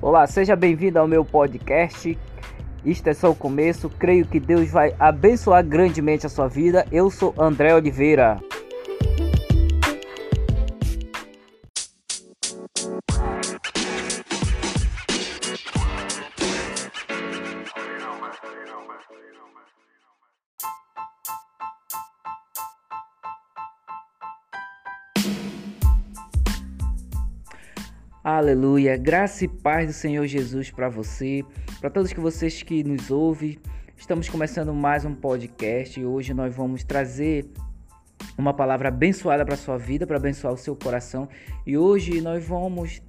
Olá, seja bem-vindo ao meu podcast. Isto é só o começo. Creio que Deus vai abençoar grandemente a sua vida. Eu sou André Oliveira. Aleluia. Graça e paz do Senhor Jesus para você, para todos que vocês que nos ouvem. Estamos começando mais um podcast e hoje nós vamos trazer uma palavra abençoada para sua vida, para abençoar o seu coração. E hoje nós vamos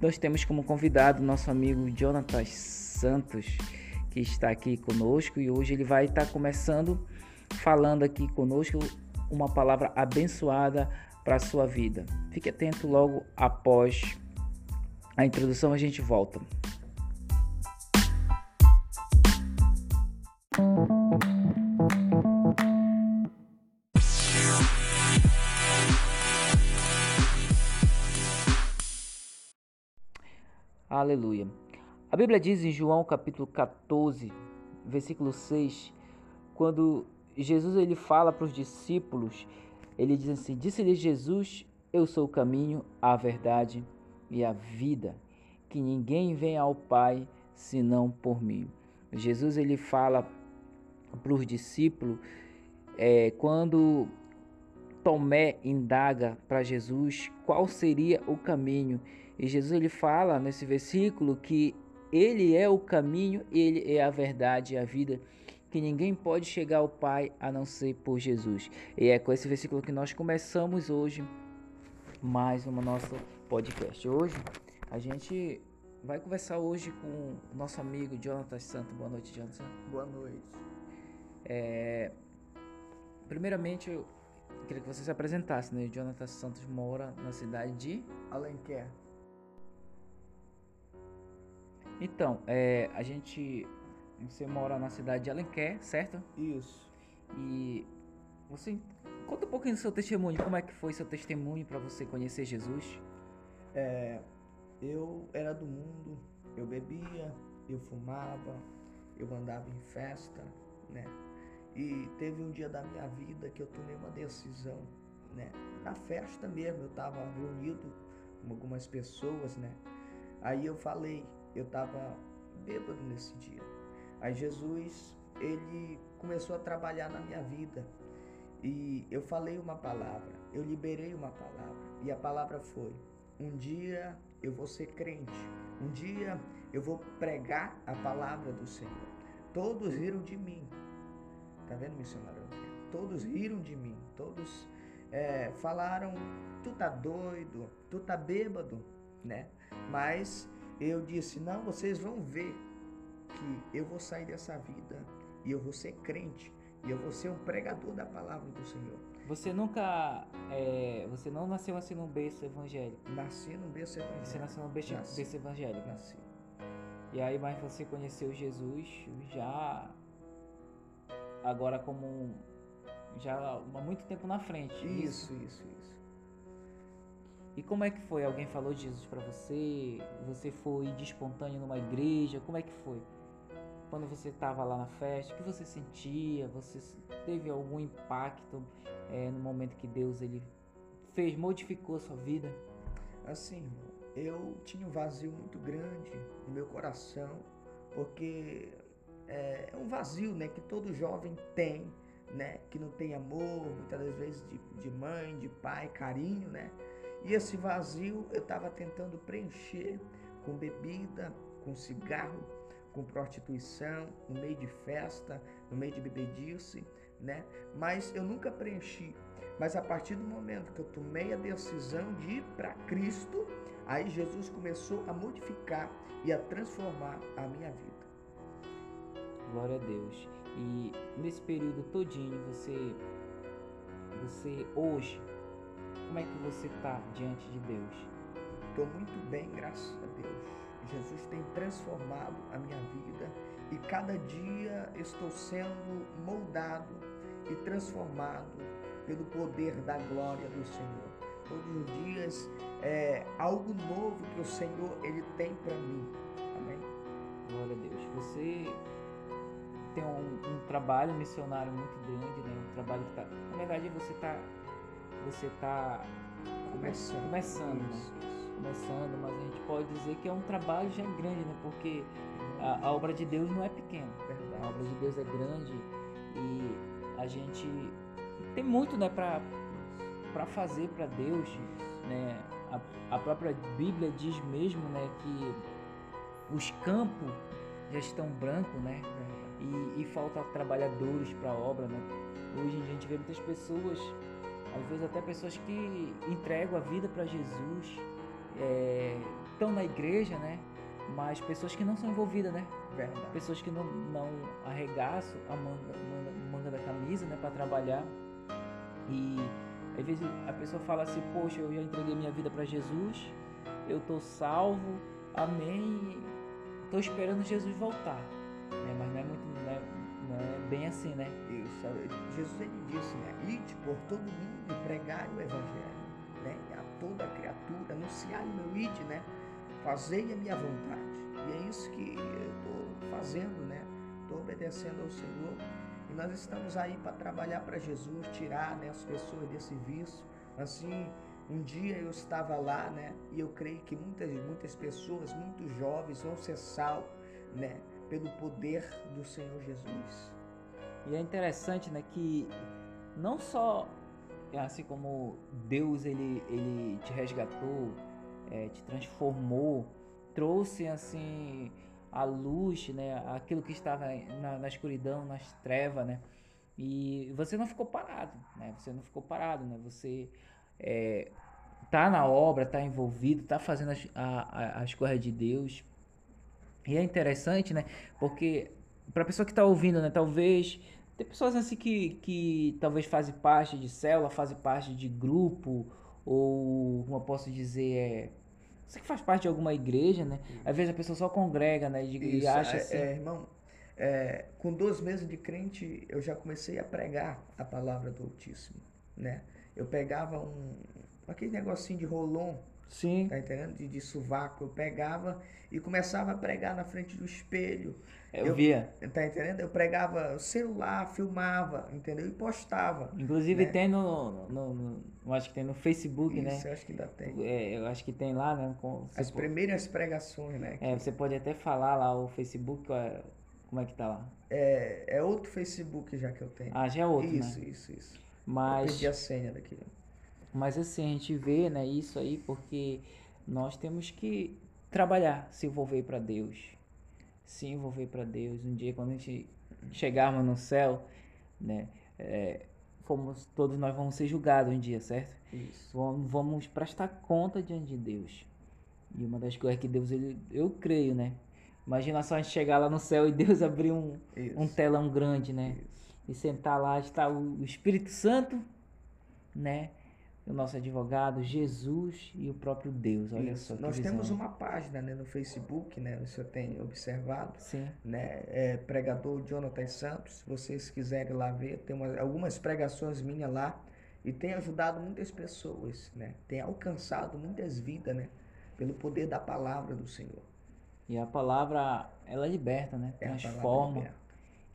nós temos como convidado nosso amigo Jonathan Santos, que está aqui conosco e hoje ele vai estar começando falando aqui conosco uma palavra abençoada para sua vida. Fique atento logo após a introdução a gente volta. Aleluia. A Bíblia diz em João capítulo 14, versículo 6, quando Jesus ele fala para os discípulos, ele diz assim: Disse-lhe Jesus: Eu sou o caminho, a verdade e a vida, que ninguém vem ao Pai senão por mim. Jesus ele fala para os discípulos é, quando Tomé indaga para Jesus qual seria o caminho e Jesus ele fala nesse versículo que ele é o caminho, ele é a verdade e a vida, que ninguém pode chegar ao Pai a não ser por Jesus. E é com esse versículo que nós começamos hoje mais uma nossa podcast. Hoje a gente vai conversar hoje com o nosso amigo Jonathan Santos. Boa noite, Jonathan. Boa noite. É, primeiramente, eu queria que você se apresentasse, né? Jonathan Santos mora na cidade de Alenquer. Então, é, a gente você mora na cidade de Alenquer, certo? Isso. E você conta um pouquinho do seu testemunho, como é que foi seu testemunho para você conhecer Jesus? É, eu era do mundo, eu bebia, eu fumava, eu andava em festa, né? E teve um dia da minha vida que eu tomei uma decisão, né? Na festa mesmo, eu estava reunido com algumas pessoas, né? Aí eu falei, eu estava bêbado nesse dia. Aí Jesus, ele começou a trabalhar na minha vida. E eu falei uma palavra, eu liberei uma palavra. E a palavra foi: um dia eu vou ser crente. Um dia eu vou pregar a palavra do Senhor. Todos riram de mim. Tá vendo, missionário? Todos riram de mim. Todos é, falaram: tu tá doido, tu tá bêbado, né? Mas eu disse: não, vocês vão ver que eu vou sair dessa vida e eu vou ser crente e eu vou ser um pregador da palavra do Senhor. Você nunca. É, você não nasceu assim num berço evangélico? Nasci num berço evangélico. Você nasceu num berço, Nasci. berço evangélico? Nasci. E aí, mas você conheceu Jesus já. Agora como. Já há muito tempo na frente. Isso, isso, isso. E como é que foi? Alguém falou de Jesus pra você? Você foi de espontâneo numa igreja? Como é que foi? Quando você estava lá na festa, o que você sentia? Você teve algum impacto é, no momento que Deus ele fez, modificou a sua vida? Assim, eu tinha um vazio muito grande no meu coração, porque é, é um vazio, né, que todo jovem tem, né, que não tem amor, muitas das vezes de, de mãe, de pai, carinho, né, e esse vazio eu estava tentando preencher com bebida, com cigarro, com prostituição, no meio de festa, no meio de bebedice, né, mas eu nunca preenchi mas a partir do momento que eu tomei a decisão de ir para Cristo, aí Jesus começou a modificar e a transformar a minha vida. Glória a Deus. E nesse período todinho, você, você hoje, como é que você está diante de Deus? Estou muito bem, graças a Deus. Jesus tem transformado a minha vida e cada dia estou sendo moldado e transformado pelo poder da glória do Senhor. Todos os dias é algo novo que o Senhor ele tem para mim. Amém. Glória a Deus. Você tem um, um, trabalho missionário muito grande, né? Um trabalho que tá, na verdade você tá você tá começando, começando, né? Começando, mas a gente pode dizer que é um trabalho já grande, né? Porque a, a obra de Deus não é pequena. Verdade. A obra de Deus é grande e a gente tem muito, né, para para fazer para Deus, né? A, a própria Bíblia diz mesmo, né, que os campos já estão brancos, né? E, e falta trabalhadores para a obra, né? Hoje a gente vê muitas pessoas, às vezes até pessoas que entregam a vida para Jesus, estão é, na igreja, né? Mas pessoas que não são envolvidas, né? Verdade. Pessoas que não, não arregaçam a manga, manga, manga da camisa, né? Para trabalhar. E às vezes a pessoa fala assim, poxa, eu já entreguei minha vida para Jesus, eu tô salvo, amém, tô esperando Jesus voltar. É, mas não é muito, não é, não é bem assim, né? Isso, Jesus ele disse, né? Ide por todo mundo e pregar o evangelho, né? Toda criatura, anunciar o meu ide, né? Fazei a minha vontade. E é isso que eu estou fazendo, né? Estou obedecendo ao Senhor e nós estamos aí para trabalhar para Jesus, tirar né, as pessoas desse vício. Assim, um dia eu estava lá, né? E eu creio que muitas, muitas pessoas, muitos jovens vão ser salvos, né? Pelo poder do Senhor Jesus. E é interessante, né? Que não só assim como Deus ele, ele te resgatou, é, te transformou, trouxe assim a luz, né? Aquilo que estava na, na escuridão, nas trevas, né? E você não ficou parado, né? Você não ficou parado, né? Você é, tá na obra, tá envolvido, tá fazendo as, a, as coisas de Deus. E é interessante, né? Porque para pessoa que está ouvindo, né? Talvez tem pessoas assim que, que talvez fazem parte de célula, fazem parte de grupo, ou como eu posso dizer, é você que faz parte de alguma igreja, né? Às vezes a pessoa só congrega, né? E, Isso, acha é, assim. É, irmão, é, com dois meses de crente, eu já comecei a pregar a palavra do Altíssimo, né? Eu pegava um aquele negocinho de rolon, Sim. tá entendendo? De, de sovaco, eu pegava e começava a pregar na frente do espelho. Eu, eu via. Tá entendendo? Eu pregava celular, filmava, entendeu? E postava. Inclusive né? tem no, no, no, Acho que tem no Facebook, Isso, né? Isso, acho que ainda tem. É, eu acho que tem lá, né? Com, As pode... primeiras pregações, né? É, você pode até falar lá o Facebook, como é que tá lá? É, é outro Facebook já que eu tenho. Ah, já é outro, isso, né? Isso, isso, isso. Mas... Eu perdi a senha daquilo. Mas assim, a gente vê, né, isso aí porque nós temos que trabalhar, se envolver para Deus se envolver para Deus. Um dia, quando a gente chegarmos no céu, né, é, fomos, todos nós vamos ser julgados um dia, certo? Isso. Vamos, vamos prestar conta diante de Deus. E uma das coisas que Deus, ele, eu creio, né? Imagina só a gente chegar lá no céu e Deus abrir um, um telão grande, né? Isso. E sentar lá, está o Espírito Santo, né? O nosso advogado, Jesus e o próprio Deus. Olha Isso. só. Nós visão. temos uma página né, no Facebook, né? O senhor tem observado. Sim. Né, é pregador Jonathan Santos. Se vocês quiserem lá ver, tem uma, algumas pregações minhas lá. E tem ajudado muitas pessoas, né? Tem alcançado muitas vidas, né? Pelo poder da palavra do Senhor. E a palavra, ela liberta, né? É Transforma.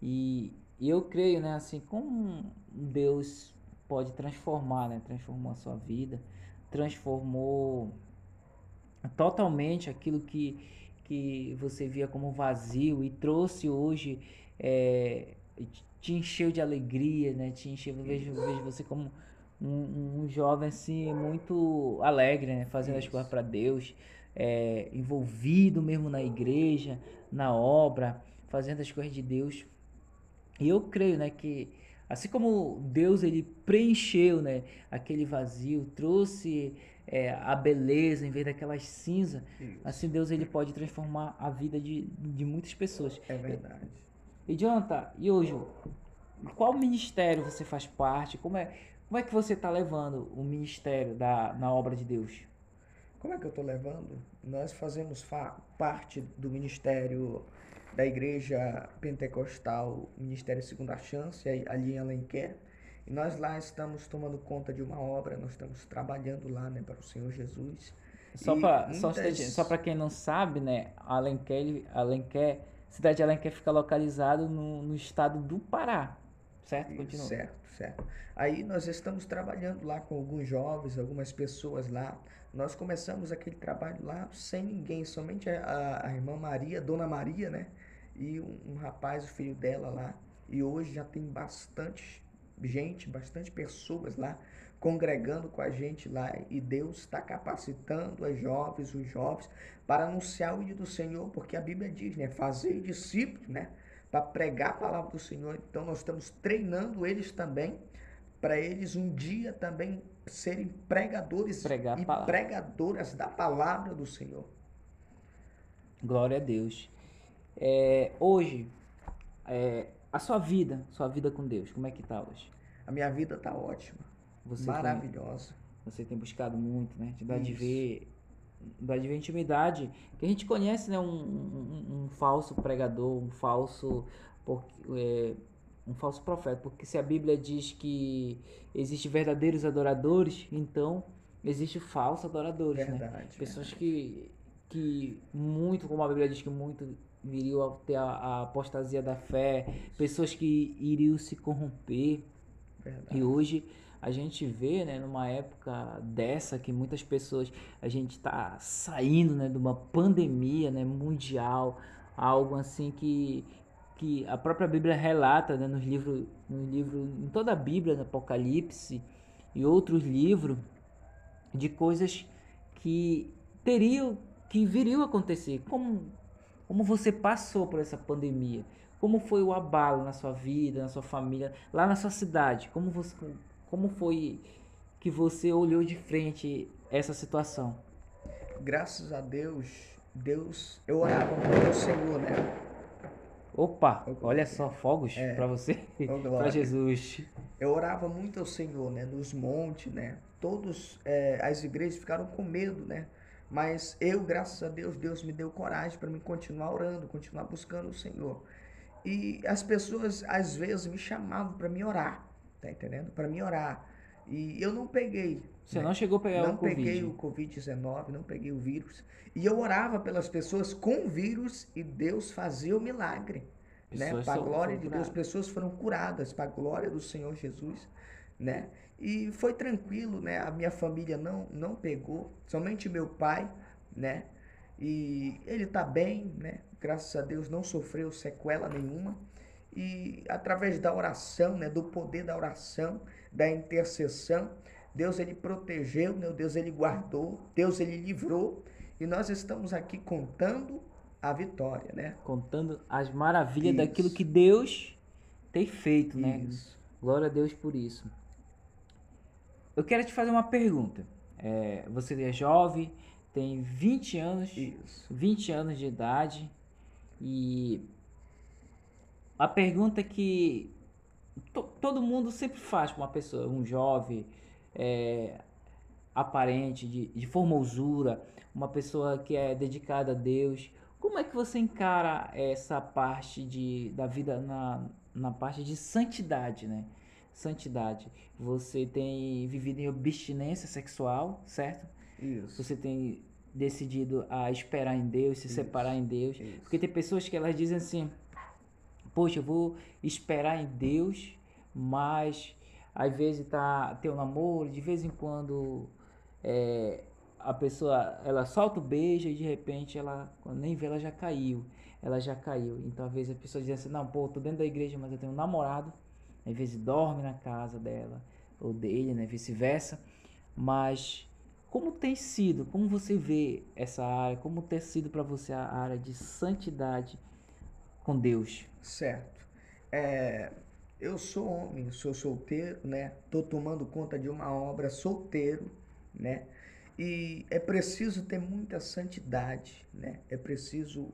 E, e eu creio, né? Assim, como Deus pode transformar, né? Transformou a sua vida, transformou totalmente aquilo que, que você via como vazio e trouxe hoje, é, te encheu de alegria, né? Te encheu, vejo, vejo você como um, um jovem assim muito alegre, né? Fazendo Isso. as coisas para Deus, é, envolvido mesmo na igreja, na obra, fazendo as coisas de Deus. E eu creio, né, que Assim como Deus ele preencheu né, aquele vazio, trouxe é, a beleza em vez daquelas cinzas, assim Deus ele pode transformar a vida de, de muitas pessoas. É verdade. E Jonathan, e hoje, qual ministério você faz parte? Como é, como é que você está levando o ministério da, na obra de Deus? Como é que eu estou levando? Nós fazemos parte do ministério da Igreja Pentecostal Ministério Segunda Chance, ali em Alenquer. E nós lá estamos tomando conta de uma obra, nós estamos trabalhando lá, né, para o Senhor Jesus. Só para muitas... só, só quem não sabe, né, Alenquer, Alenquer, cidade de Alenquer fica localizado no, no estado do Pará, certo? Continua. Certo, certo. Aí nós estamos trabalhando lá com alguns jovens, algumas pessoas lá. Nós começamos aquele trabalho lá sem ninguém, somente a, a irmã Maria, Dona Maria, né? E um, um rapaz, o filho dela lá. E hoje já tem bastante gente, bastante pessoas lá congregando com a gente lá e Deus está capacitando as jovens, os jovens para anunciar o dia do Senhor, porque a Bíblia diz, né, fazer discípulos, né, para pregar a palavra do Senhor. Então nós estamos treinando eles também para eles um dia também serem pregadores Pregar e pregadoras da palavra do Senhor. Glória a Deus. É, hoje, é, a sua vida, sua vida com Deus, como é que tá hoje? A minha vida tá ótima. Você maravilhosa. Tem, você tem buscado muito, né? De ver, dar de ver intimidade. Que a gente conhece, né? Um, um, um falso pregador, um falso, porque, é, um falso profeta. Porque se a Bíblia diz que existe verdadeiros adoradores, então existe falsos adoradores, né? verdade, né? Pessoas que que muito, como a Bíblia diz que muito viriam a ter a, a apostasia da fé, pessoas que iriam se corromper. Verdade. E hoje a gente vê, né, numa época dessa que muitas pessoas, a gente está saindo, né, de uma pandemia, né, mundial, algo assim que que a própria Bíblia relata, né, nos livros, no livro, em toda a Bíblia, no Apocalipse e outros livros, de coisas que teriam, que viriam a acontecer. Como, como você passou por essa pandemia? Como foi o abalo na sua vida, na sua família, lá na sua cidade? Como você, como foi que você olhou de frente essa situação? Graças a Deus, Deus, eu orava muito Senhor, né? Opa, olha só, fogos é, para você, para Jesus. Eu orava muito ao Senhor, né? Nos montes, né? Todos, é, as igrejas ficaram com medo, né? Mas eu, graças a Deus, Deus me deu coragem para me continuar orando, continuar buscando o Senhor. E as pessoas às vezes me chamavam para me orar. Tá entendendo? Para mim orar. E eu não peguei. Você né? não chegou a pegar não o Covid? Não peguei o Covid-19, não peguei o vírus. E eu orava pelas pessoas com vírus e Deus fazia o milagre. né? Para a glória de Deus, pessoas foram curadas para a glória do Senhor Jesus, né? E foi tranquilo, né? A minha família não não pegou, somente meu pai, né? E ele tá bem, né? Graças a Deus não sofreu sequela nenhuma e através da oração, né, do poder da oração, da intercessão, Deus ele protegeu, né, Deus ele guardou, Deus ele livrou e nós estamos aqui contando a vitória, né? Contando as maravilhas isso. daquilo que Deus tem feito, né? Isso. Glória a Deus por isso. Eu quero te fazer uma pergunta. É, você é jovem, tem 20 anos, isso. 20 anos de idade e a pergunta que to, todo mundo sempre faz para uma pessoa, um jovem, é, aparente, de, de formosura, uma pessoa que é dedicada a Deus, como é que você encara essa parte de, da vida na, na parte de santidade, né? Santidade. Você tem vivido em abstinência sexual, certo? Isso. Você tem decidido a esperar em Deus, se Isso. separar em Deus. Isso. Porque tem pessoas que elas dizem assim: poxa, eu vou esperar em Deus, mas às vezes tá tem um namoro, de vez em quando é, a pessoa ela solta o beijo e de repente ela quando nem vê ela já caiu, ela já caiu. Então às vezes a pessoa diz assim, não, pô, tô dentro da igreja, mas eu tenho um namorado, às vezes dorme na casa dela ou dele, né, vice-versa. Mas como tem sido, como você vê essa área, como tem sido para você a área de santidade com Deus? Certo. É, eu sou homem, sou solteiro, né? Tô tomando conta de uma obra solteiro, né? E é preciso ter muita santidade, né? É preciso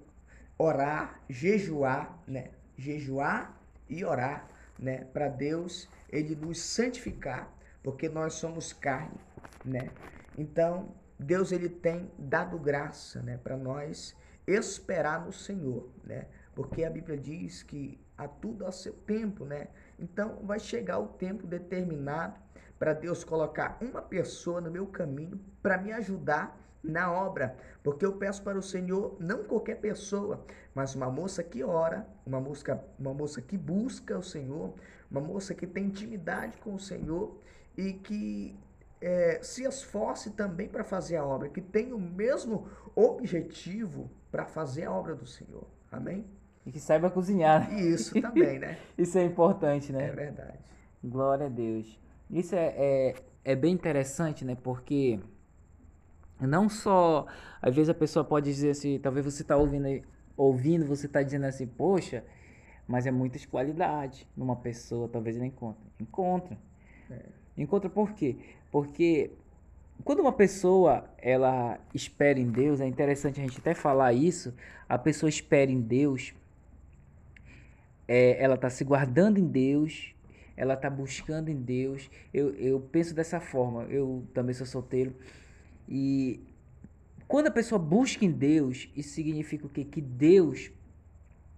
orar, jejuar, né? Jejuar e orar, né? Para Deus ele nos santificar, porque nós somos carne, né? Então, Deus ele tem dado graça, né, para nós esperar no Senhor, né? Porque a Bíblia diz que há tudo a seu tempo, né? Então vai chegar o tempo determinado para Deus colocar uma pessoa no meu caminho para me ajudar na obra, porque eu peço para o Senhor não qualquer pessoa, mas uma moça que ora, uma moça, uma moça que busca o Senhor, uma moça que tem intimidade com o Senhor e que é, se esforce também para fazer a obra, que tem o mesmo objetivo para fazer a obra do Senhor. Amém? E que saiba cozinhar. Né? Isso também, né? Isso é importante, né? É verdade. Glória a Deus. Isso é, é, é bem interessante, né? Porque não só, às vezes a pessoa pode dizer assim, talvez você está ouvindo, ouvindo, você está dizendo assim, poxa, mas é muitas qualidades numa pessoa, talvez ele encontre. Encontra. É. Encontra por quê? Porque quando uma pessoa ela espera em Deus, é interessante a gente até falar isso, a pessoa espera em Deus, é, ela está se guardando em Deus, ela está buscando em Deus. Eu, eu penso dessa forma, eu também sou solteiro. E quando a pessoa busca em Deus, isso significa o quê? Que Deus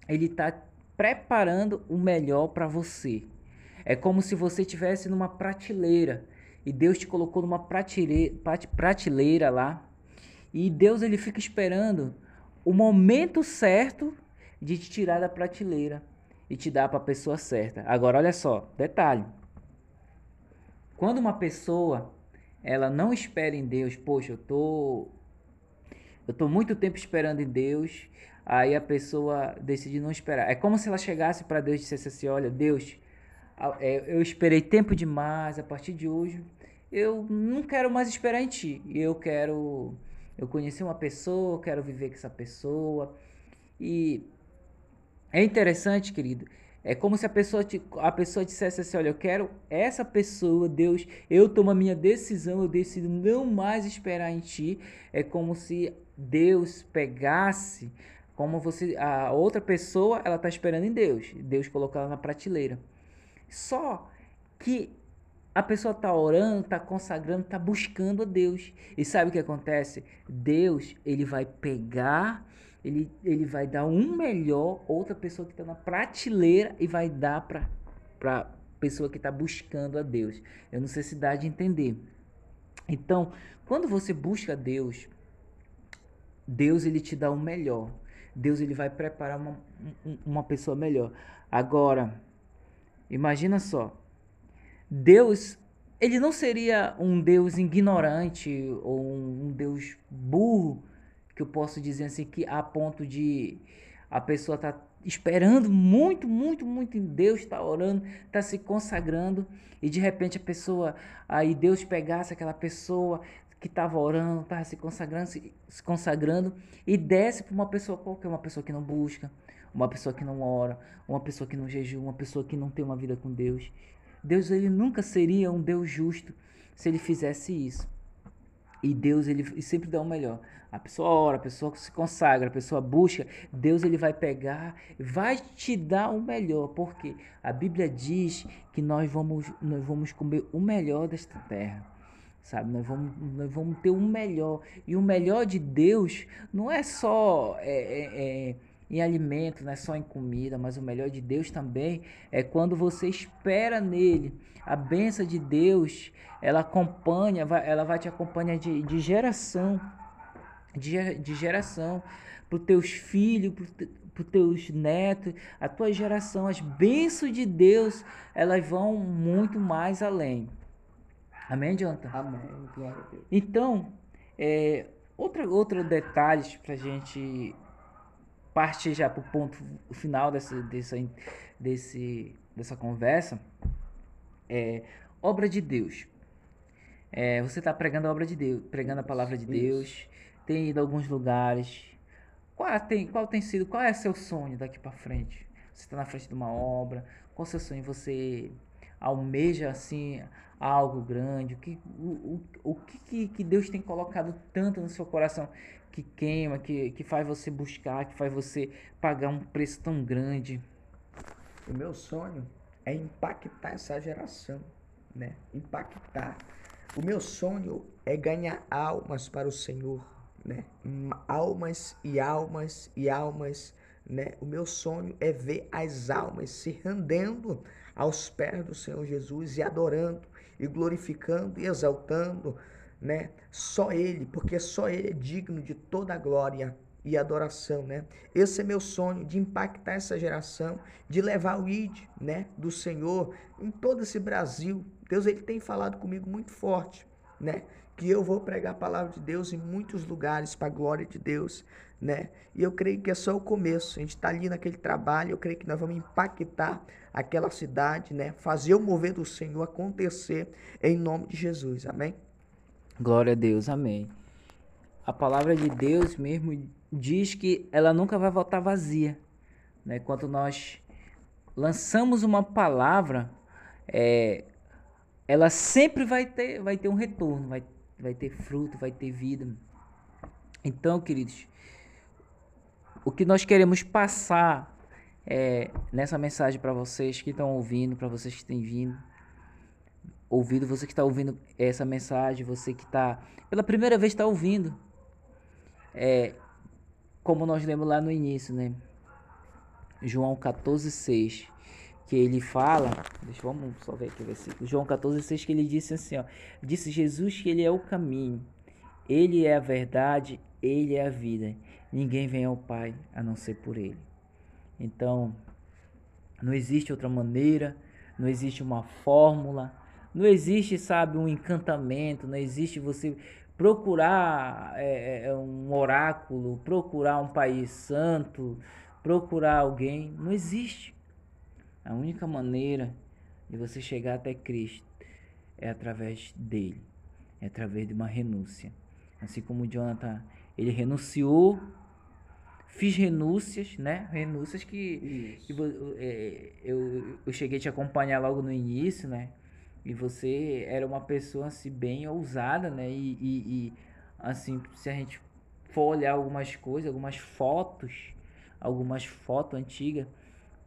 ele está preparando o melhor para você. É como se você estivesse numa prateleira e Deus te colocou numa prateleira, prateleira lá e Deus ele fica esperando o momento certo de te tirar da prateleira e te dar para a pessoa certa. Agora olha só, detalhe. Quando uma pessoa ela não espera em Deus, poxa, eu tô eu tô muito tempo esperando em Deus, aí a pessoa decide não esperar. É como se ela chegasse para Deus e dissesse assim: "Olha, Deus, é, eu esperei tempo demais, a partir de hoje eu não quero mais esperar em ti. Eu quero eu conheci uma pessoa, quero viver com essa pessoa. E é interessante, querido. É como se a pessoa, te, a pessoa dissesse assim: Olha, eu quero essa pessoa, Deus, eu tomo a minha decisão, eu decido não mais esperar em ti. É como se Deus pegasse, como você, a outra pessoa, ela está esperando em Deus, Deus colocar ela na prateleira. Só que a pessoa está orando, está consagrando, está buscando a Deus. E sabe o que acontece? Deus, ele vai pegar, ele, ele vai dar um melhor, outra pessoa que está na prateleira e vai dar para a pessoa que está buscando a Deus. Eu não sei se dá de entender. Então, quando você busca Deus, Deus ele te dá o melhor. Deus ele vai preparar uma, uma pessoa melhor. Agora, Imagina só. Deus, ele não seria um Deus ignorante ou um Deus burro, que eu posso dizer assim, que a ponto de a pessoa tá esperando muito, muito, muito em Deus, está orando, está se consagrando, e de repente a pessoa, aí Deus pegasse aquela pessoa que estava orando, estava se consagrando, se, se consagrando, e desce para uma pessoa qualquer, uma pessoa que não busca, uma pessoa que não ora, uma pessoa que não jejua, uma pessoa que não tem uma vida com Deus. Deus ele nunca seria um Deus justo se ele fizesse isso. E Deus ele sempre dá o melhor. A pessoa ora, a pessoa se consagra, a pessoa busca, Deus ele vai pegar, vai te dar o melhor, porque a Bíblia diz que nós vamos nós vamos comer o melhor desta terra. Sabe, nós vamos, nós vamos ter o melhor. E o melhor de Deus não é só é, é, é em alimento, não é só em comida, mas o melhor de Deus também é quando você espera nele. A benção de Deus, ela acompanha, ela vai te acompanhar de, de geração, de, de geração, para os teus filhos, para os teus netos, a tua geração. As bênçãos de Deus, elas vão muito mais além. Amém, Jonathan? Amém, glória a Deus. Então, é, outra, outro detalhes para a gente partir já para o ponto final dessa, dessa, desse, dessa conversa, é obra de Deus. É, você está pregando a obra de Deus, pregando a palavra de Isso. Deus, tem ido a alguns lugares. Qual tem, qual tem sido, qual é seu sonho daqui para frente? Você está na frente de uma obra, qual é seu sonho? Você almeja assim algo grande? O que, o, o, o que, que Deus tem colocado tanto no seu coração que queima, que, que faz você buscar, que faz você pagar um preço tão grande? O meu sonho é impactar essa geração, né? Impactar. O meu sonho é ganhar almas para o Senhor, né? Almas e almas e almas, né? O meu sonho é ver as almas se rendendo aos pés do Senhor Jesus e adorando e glorificando e exaltando, né? Só ele, porque só ele é digno de toda a glória e adoração, né? Esse é meu sonho de impactar essa geração, de levar o id, né, do Senhor em todo esse Brasil. Deus ele tem falado comigo muito forte, né? Que eu vou pregar a palavra de Deus em muitos lugares para a glória de Deus, né? E eu creio que é só o começo. A gente está ali naquele trabalho, eu creio que nós vamos impactar aquela cidade, né? Fazer o mover do Senhor acontecer em nome de Jesus. Amém? Glória a Deus, amém. A palavra de Deus mesmo diz que ela nunca vai voltar vazia. Né? Quando nós lançamos uma palavra, é, ela sempre vai ter, vai ter um retorno, vai, vai ter fruto, vai ter vida. Então, queridos, o que nós queremos passar é, nessa mensagem para vocês que estão ouvindo, para vocês que têm vindo, ouvido, você que está ouvindo essa mensagem, você que está pela primeira vez está ouvindo, é, como nós lemos lá no início, né? João 14, 6, que ele fala, deixa vamos só ver aqui o versículo, João 14, 6, que ele disse assim, ó, disse Jesus que ele é o caminho, ele é a verdade, ele é a vida, ninguém vem ao Pai a não ser por ele. Então, não existe outra maneira, não existe uma fórmula, não existe, sabe, um encantamento, não existe você procurar é, é, é, um oráculo, procurar um país santo, procurar alguém, não existe. A única maneira de você chegar até Cristo é através dele, é através de uma renúncia. Assim como Jonathan, ele renunciou, fiz renúncias, né? Renúncias que, que é, eu, eu cheguei a te acompanhar logo no início, né? E você era uma pessoa assim bem ousada, né? E, e, e, assim, se a gente for olhar algumas coisas, algumas fotos, algumas fotos antigas,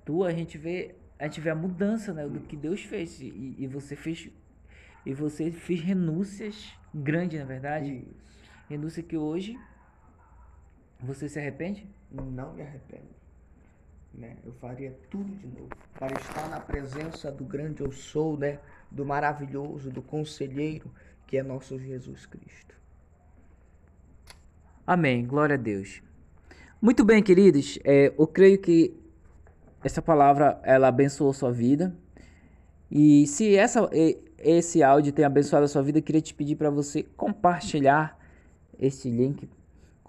tu a gente vê a gente vê a mudança, né, do que Deus fez e, e você fez e você fez renúncias grandes, na verdade. Isso. Renúncia que hoje você se arrepende? Não me arrependo. Né? Eu faria tudo de novo para estar na presença do grande eu sou, né? do maravilhoso, do conselheiro, que é nosso Jesus Cristo. Amém. Glória a Deus. Muito bem, queridos. É, eu creio que essa palavra ela abençoou sua vida. E se essa, esse áudio tem abençoado a sua vida, eu queria te pedir para você compartilhar esse link,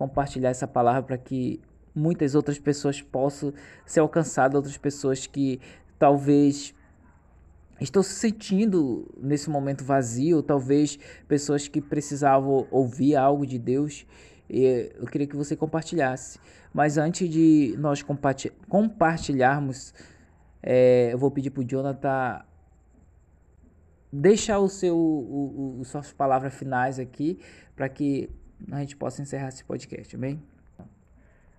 compartilhar essa palavra para que muitas outras pessoas possam ser alcançadas, outras pessoas que talvez estão se sentindo nesse momento vazio, talvez pessoas que precisavam ouvir algo de Deus. Eu queria que você compartilhasse. Mas antes de nós compartilharmos, é, eu vou pedir para o Jonathan deixar o seu, o, o, suas palavras finais aqui, para que a gente possa encerrar esse podcast, amém?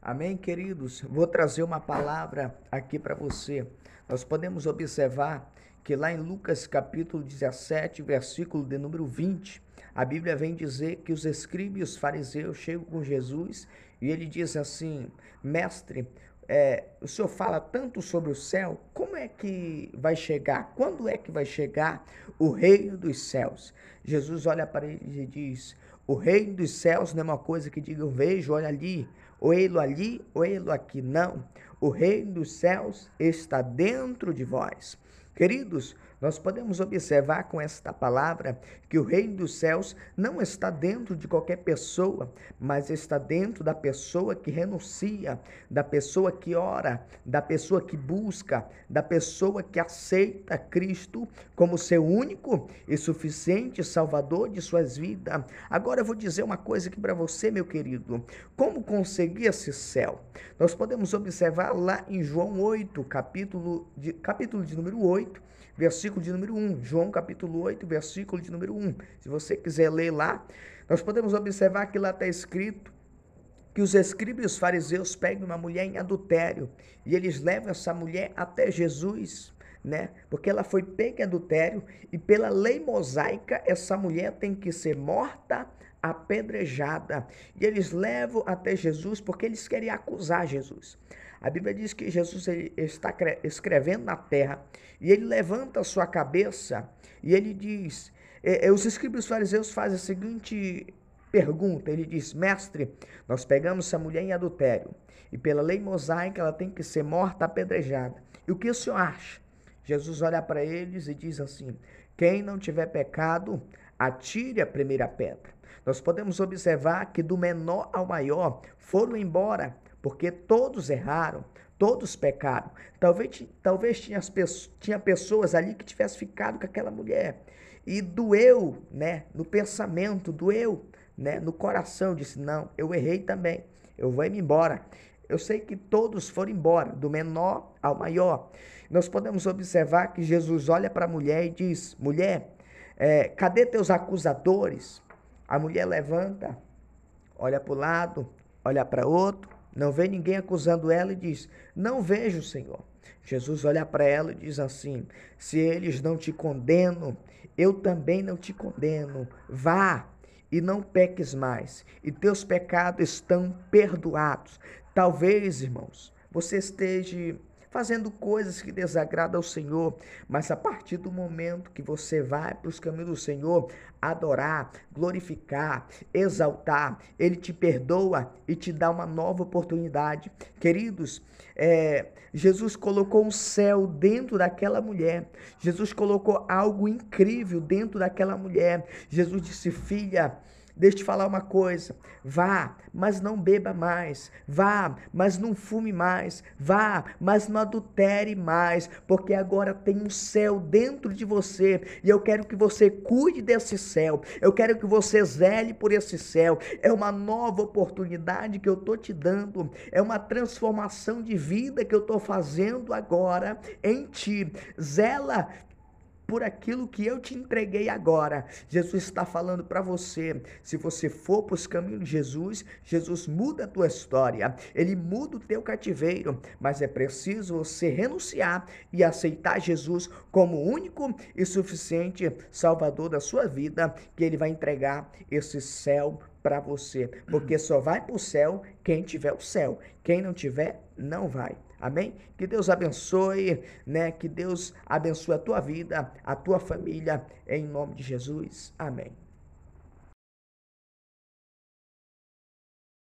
Amém, queridos? Vou trazer uma palavra aqui para você. Nós podemos observar que lá em Lucas capítulo 17, versículo de número 20, a Bíblia vem dizer que os escribas e os fariseus chegam com Jesus e ele diz assim: Mestre, é, o senhor fala tanto sobre o céu, como é que vai chegar? Quando é que vai chegar o reino dos céus? Jesus olha para ele e diz: O reino dos céus não é uma coisa que digam, vejo, olha ali, ou ele ali, ou ele aqui. Não. O reino dos céus está dentro de vós. Queridos, nós podemos observar com esta palavra que o reino dos céus não está dentro de qualquer pessoa, mas está dentro da pessoa que renuncia, da pessoa que ora, da pessoa que busca, da pessoa que aceita Cristo como seu único e suficiente Salvador de suas vidas. Agora eu vou dizer uma coisa aqui para você, meu querido. Como conseguir esse céu? Nós podemos observar lá em João 8, capítulo de, capítulo de número 8 versículo de número 1. João capítulo 8, versículo de número 1. Se você quiser ler lá, nós podemos observar que lá está escrito que os escribas e os fariseus pegam uma mulher em adultério e eles levam essa mulher até Jesus, né? Porque ela foi pega em adultério e pela lei mosaica essa mulher tem que ser morta apedrejada. E eles levam até Jesus porque eles querem acusar Jesus. A Bíblia diz que Jesus está escrevendo na terra e ele levanta a sua cabeça e ele diz: é, é, os escribas fariseus fazem a seguinte pergunta: ele diz, mestre, nós pegamos essa mulher em adultério e pela lei mosaica ela tem que ser morta apedrejada. E o que o senhor acha? Jesus olha para eles e diz assim: quem não tiver pecado, atire a primeira pedra. Nós podemos observar que do menor ao maior foram embora, porque todos erraram, todos pecaram. Talvez, talvez tinha, as, tinha pessoas ali que tivessem ficado com aquela mulher e doeu, né, no pensamento, doeu, né, no coração, disse: "Não, eu errei também. Eu vou me embora". Eu sei que todos foram embora, do menor ao maior. Nós podemos observar que Jesus olha para a mulher e diz: Mulher, é, cadê teus acusadores? A mulher levanta, olha para o lado, olha para outro, não vê ninguém acusando ela e diz: Não vejo, Senhor. Jesus olha para ela e diz assim: Se eles não te condenam, eu também não te condeno. Vá e não peques mais, e teus pecados estão perdoados. Talvez, irmãos, você esteja fazendo coisas que desagradam ao Senhor, mas a partir do momento que você vai para os caminhos do Senhor, adorar, glorificar, exaltar, Ele te perdoa e te dá uma nova oportunidade. Queridos, é, Jesus colocou um céu dentro daquela mulher, Jesus colocou algo incrível dentro daquela mulher. Jesus disse: Filha, Deixa eu te falar uma coisa. Vá, mas não beba mais. Vá, mas não fume mais. Vá, mas não adultere mais. Porque agora tem um céu dentro de você. E eu quero que você cuide desse céu. Eu quero que você zele por esse céu. É uma nova oportunidade que eu estou te dando. É uma transformação de vida que eu estou fazendo agora em ti. Zela por aquilo que eu te entreguei agora. Jesus está falando para você. Se você for para os caminhos de Jesus, Jesus muda a tua história. Ele muda o teu cativeiro. Mas é preciso você renunciar e aceitar Jesus como único e suficiente Salvador da sua vida, que Ele vai entregar esse céu para você. Porque só vai para o céu quem tiver o céu. Quem não tiver, não vai. Amém? Que Deus abençoe, né? Que Deus abençoe a tua vida, a tua família, em nome de Jesus. Amém.